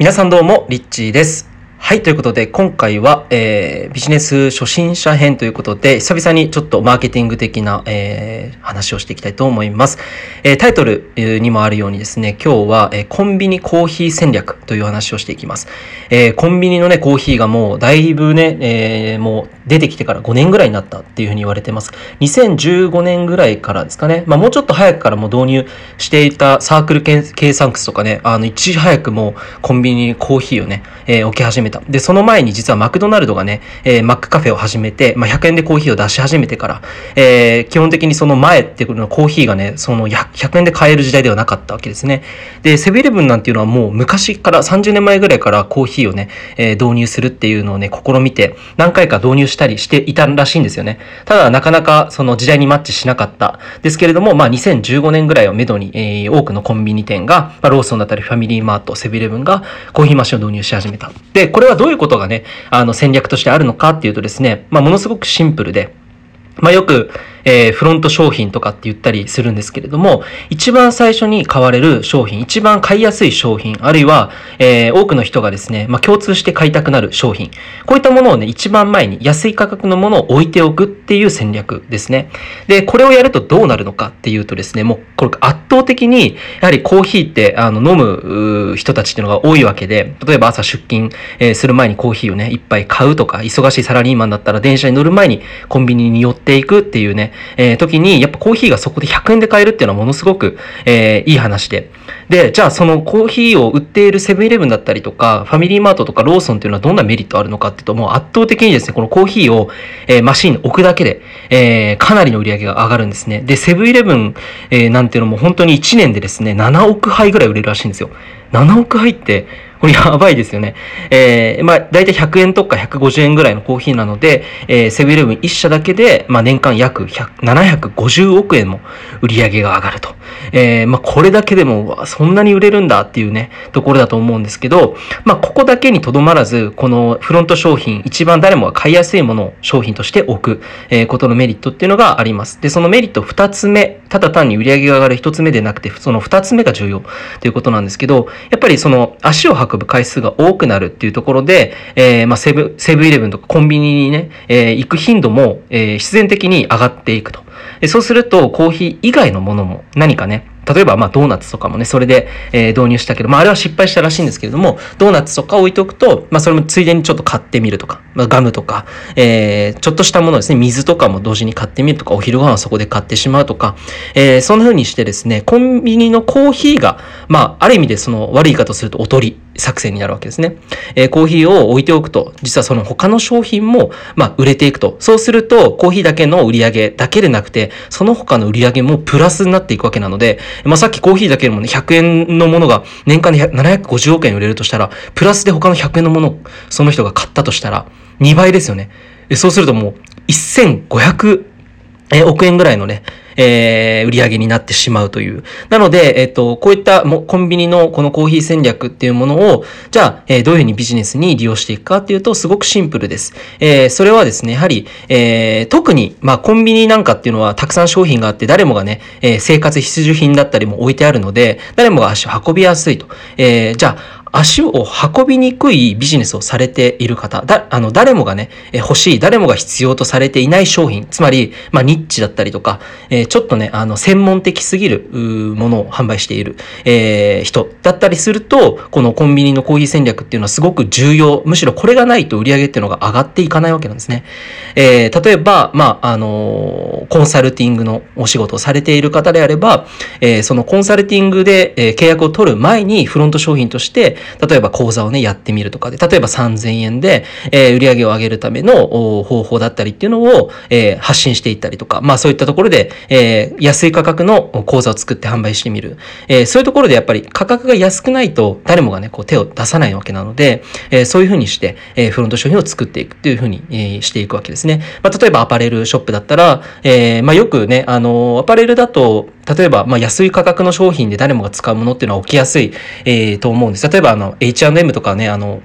皆さんどうも、リッチーです。はい、ということで、今回は、えー、ビジネス初心者編ということで、久々にちょっとマーケティング的な、えー、話をしていきたいと思います。えー、タイトルにもあるようにですね、今日は、えーコンビニコーヒー戦略という話をしていきます。えーコンビニのね、コーヒーがもうだいぶね、えーもう出てきてから5年ぐらいになったっていうふうに言われてます。2015年ぐらいからですかね、まあもうちょっと早くからも導入していたサークル計計算靴とかね、あの、一時早くもうコンビニにコーヒーをね、えー置き始めた。で、その前に実はマクドナルドがね、えーマックカフェを始めて、まあ100円でコーヒーを出し始めてから、えー基本的にその前っていうのコーヒーがね、その100円で買える時代ではなかったわけですね。で、セブンイレブンなんていうのはもう昔から30年前ぐらいからコーヒーをね、えー導入するっていうのをね、試みて、何回か導入してたりしていたらしいんですよね。ただ、なかなかその時代にマッチしなかった。ですけれども、まあ2015年ぐらいをめどに、えー多くのコンビニ店が、まあ、ローソンだったりファミリーマート、セブンイレブンがコーヒーマシンを導入し始めた。で、これはどういうことがね、あの戦略としてあるのかっていうとですね、まあものすごくシンプルで、まあよく、えーフロント商品とかって言ったりするんですけれども、一番最初に買われる商品、一番買いやすい商品、あるいは、えー多くの人がですね、まあ共通して買いたくなる商品、こういったものをね、一番前に安い価格のものを置いておくっていう戦略ですね。で、これをやるとどうなるのかっていうとですね、もうこれ圧倒的に、やはりコーヒーって、あの、飲む人たちっていうのが多いわけで、例えば朝出勤、えーする前にコーヒーをね、一杯買うとか、忙しいサラリーマンだったら電車に乗る前にコンビニに寄っていくっていうね、えー時に、やっぱコーヒーがそこで100円で買えるっていうのはものすごく、えーいい話で。で、じゃあそのコーヒーを売っているセブンイレブンだったりとか、ファミリーマートとかローソンっていうのはどんなメリットあるのかっていうと、もう圧倒的にですね、このコーヒーを、えーマシンに置くだけで、えーかなりの売り上げが上がるんですね。で、セブンイレブン、えーなんていうのも本当に1年でですね、7億杯ぐらい売れるらしいんですよ。7億杯って、これやばいですよね。えー、まあ、だいたい100円とか150円ぐらいのコーヒーなので、えーセブンイレブン1社だけで、まあ、年間約750億円も売り上げが上がると。えー、まあ、これだけでも、そんなに売れるんだっていうね、ところだと思うんですけど、まあ、ここだけにとどまらず、このフロント商品、一番誰もが買いやすいものを商品として置く、えことのメリットっていうのがあります。で、そのメリット2つ目、ただ単に売り上げが上がる1つ目でなくて、その2つ目が重要ということなんですけど、やっぱりその足を運ぶ回数が多くなるっていうところで、えーまあ、セブ、セブンイレブンとかコンビニにね、えー行く頻度も、えー必然的に上がっていくと。そうすると、コーヒー以外のものも何かね、例えば、まあ、ドーナツとかもね、それで、え導入したけど、まあ、あれは失敗したらしいんですけれども、ドーナツとか置いておくと、まあ、それもついでにちょっと買ってみるとか、まあ、ガムとか、えーちょっとしたものですね、水とかも同時に買ってみるとか、お昼ご飯はそこで買ってしまうとか、えーそんな風にしてですね、コンビニのコーヒーが、まあ、ある意味でその悪い言い方するとおとり。作戦になるわけですね。えーコーヒーを置いておくと、実はその他の商品も、まあ、売れていくと。そうすると、コーヒーだけの売り上げだけでなくて、その他の売り上げもプラスになっていくわけなので、まあ、さっきコーヒーだけでもね、100円のものが年間で750億円売れるとしたら、プラスで他の100円のものその人が買ったとしたら、2倍ですよね。そうするともう、1500え億円ぐらいのね、えー売り上げになってしまうという。なので、えっ、と、こういったもコンビニのこのコーヒー戦略っていうものを、じゃあ、えーどういうふうにビジネスに利用していくかっていうと、すごくシンプルです。えーそれはですね、やはり、えー特に、まあ、コンビニなんかっていうのはたくさん商品があって、誰もがね、えー生活必需品だったりも置いてあるので、誰もが足を運びやすいと。えーじゃあ、足を運びにくいビジネスをされている方、だ、あの、誰もがね、え欲しい、誰もが必要とされていない商品、つまり、まあ、ニッチだったりとか、えーちょっとね、あの、専門的すぎる、うものを販売している、えー人だったりすると、このコンビニのコーヒー戦略っていうのはすごく重要。むしろこれがないと売り上げっていうのが上がっていかないわけなんですね。えー例えば、まあ、あのコンサルティングのお仕事をされている方であれば、えそのコンサルティングで、え契約を取る前にフロント商品として、例えば講座をね、やってみるとかで、例えば3000円で、えー売り上げを上げるための方法だったりっていうのを、えー発信していったりとか、まあそういったところで、えー安い価格の講座を作って販売してみる。えーそういうところでやっぱり価格が安くないと誰もがね、こう手を出さないわけなので、えーそういうふうにして、えーフロント商品を作っていくっていうふうに、えーしていくわけですね。まあ例えばアパレルショップだったら、えーまあよくね、あのアパレルだと、例えば、まあ、安い価格の商品で誰もが使うものっていうのは起きやすい、えーと思うんです。例えば、あの、H&M とかね、あの、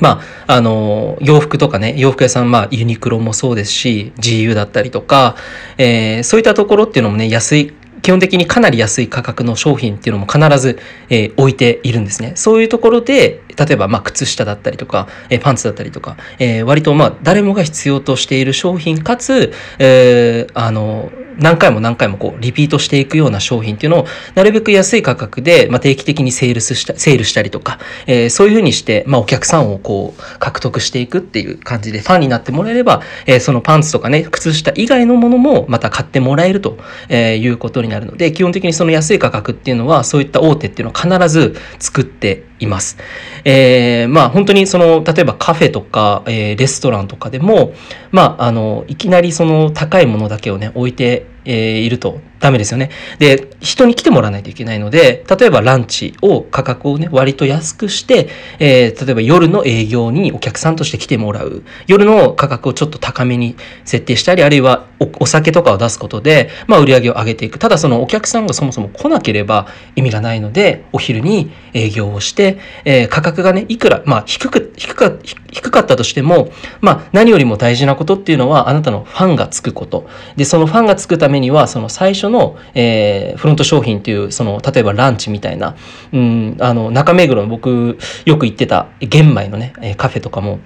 まあ、あの、洋服とかね、洋服屋さん、まあ、ユニクロもそうですし、GU だったりとか、えーそういったところっていうのもね、安い、基本的にかなり安い価格の商品っていうのも必ず、えー置いているんですね。そういうところで、例えば、まあ、靴下だったりとか、え、パンツだったりとか、え、割と、まあ、誰もが必要としている商品かつ、え、あの、何回も何回もこう、リピートしていくような商品っていうのを、なるべく安い価格で、まあ、定期的にセールスした、セールしたりとか、えー、そういうふうにして、まあ、お客さんをこう、獲得していくっていう感じで、ファンになってもらえれば、えー、そのパンツとかね、靴下以外のものも、また買ってもらえると、えー、いうことになるので、基本的にその安い価格っていうのは、そういった大手っていうのは必ず作っています。えー、まあ本当にその、例えばカフェとか、えー、レストランとかでも、まああの、いきなりその高いものだけをね、置いて、えー、いるとダメですよね。で、人に来てもらわないといけないので、例えばランチを価格をね、割と安くして、えー、例えば夜の営業にお客さんとして来てもらう。夜の価格をちょっと高めに設定したり、あるいはお酒とかを出すことで、まあ売り上げを上げていく。ただそのお客さんがそもそも来なければ意味がないので、お昼に営業をして、えー、価格がね、いくら、まあ低く、低か、低かったとしても、まあ何よりも大事なことっていうのは、あなたのファンがつくこと。で、そのファンがつくためには、その最初の、えー、フロント商品っていう、その、例えばランチみたいな、うん、あの、中目黒の僕、よく行ってた玄米のね、カフェとかも、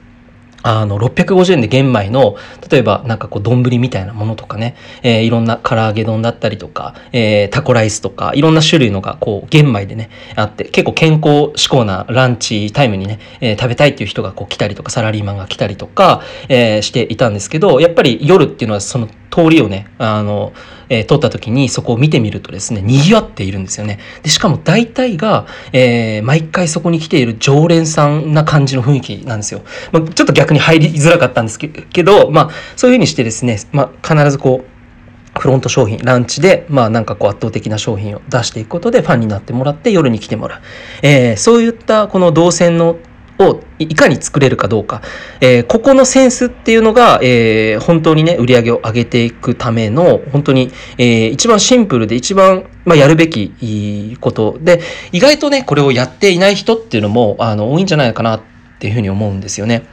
あの、650円で玄米の、例えばなんかこう、丼みたいなものとかね、えー、いろんな唐揚げ丼だったりとか、えー、タコライスとか、いろんな種類のがこう、玄米でね、あって、結構健康志向なランチタイムにね、えー、食べたいっていう人がこう来たりとか、サラリーマンが来たりとか、え、していたんですけど、やっぱり夜っていうのはその通りをね、あの、えー、撮った時にそこを見てみるとですね、賑わっているんですよね。で、しかも大体が、えー、毎回そこに来ている常連さんな感じの雰囲気なんですよ。まあ、ちょっと逆に入りづらかったんですけど、まあ、そういうふうにしてですね、まあ、必ずこう、フロント商品、ランチで、まあなんかこう圧倒的な商品を出していくことでファンになってもらって夜に来てもらう。えー、そういったこの動線のをいかに作れるかどうか、えー、ここのセンスっていうのが、えー、本当にね、売り上げを上げていくための、本当に、えー、一番シンプルで一番、まあ、やるべきことで、意外とね、これをやっていない人っていうのも、あの、多いんじゃないかなっていうふうに思うんですよね。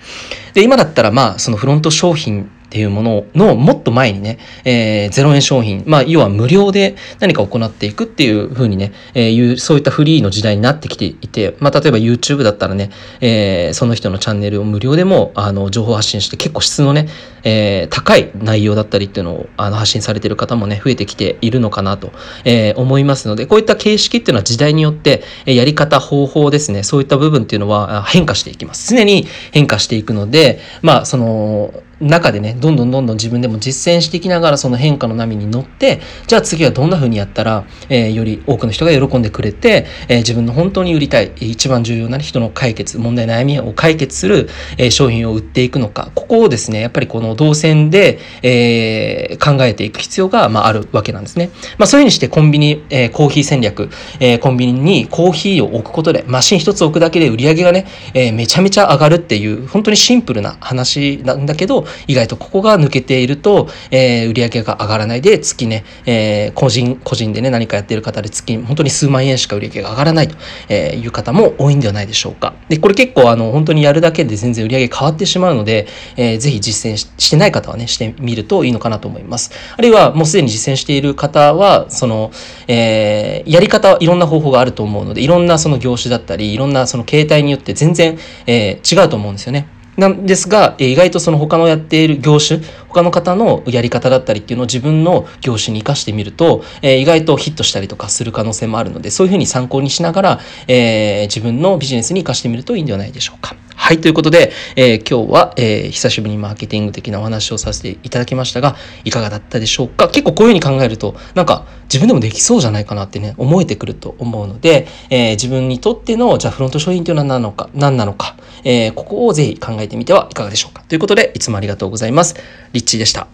で、今だったら、まあ、そのフロント商品っていうもののもっと前にね、えー、0円商品、まあ、要は無料で何か行っていくっていうふうにね、えー、いう、そういったフリーの時代になってきていて、まあ、例えば YouTube だったらね、えー、その人のチャンネルを無料でも、あの、情報発信して結構質のね、えー、高い内容だったりっていうのを、あの、発信されてる方もね、増えてきているのかなと、えー、思いますので、こういった形式っていうのは時代によって、やり方、方法ですね、そういった部分っていうのは変化していきます。常に変化していくので、まあ、その、中でね、どんどんどんどん自分でも実践していきながらその変化の波に乗って、じゃあ次はどんな風にやったら、えー、より多くの人が喜んでくれて、えー、自分の本当に売りたい、一番重要な人の解決、問題悩みを解決する、えー、商品を売っていくのか、ここをですね、やっぱりこの動線で、えー、考えていく必要が、まあ、あるわけなんですね。まあそういうふうにしてコンビニ、えー、コーヒー戦略、えー、コンビニにコーヒーを置くことで、マシン一つ置くだけで売り上げがね、えー、めちゃめちゃ上がるっていう、本当にシンプルな話なんだけど、意外とここが抜けていると、えー、売上が上がらないで、月ね、えー、個人、個人でね、何かやってる方で月、本当に数万円しか売上が上がらないという方も多いんではないでしょうか。で、これ結構あの、本当にやるだけで全然売上変わってしまうので、えー、ぜひ実践してない方はね、してみるといいのかなと思います。あるいは、もうすでに実践している方は、その、えー、やり方はいろんな方法があると思うので、いろんなその業種だったり、いろんなその形態によって全然、えー、違うと思うんですよね。なんですが、意外とその他のやっている業種、他の方のやり方だったりっていうのを自分の業種に活かしてみると、え、意外とヒットしたりとかする可能性もあるので、そういうふうに参考にしながら、え、自分のビジネスに活かしてみるといいんではないでしょうか。はい、ということで、えー、今日は、えー、久しぶりにマーケティング的なお話をさせていただきましたが、いかがだったでしょうか？結構こういうふうに考えると、なんか自分でもできそうじゃないかなってね、思えてくると思うので、えー、自分にとっての、じゃあフロント商品というのは何なのか、何なのか、え、ここをぜひ考えてみてはいかがでしょうか？ということで、いつもありがとうございます。リッチーでした。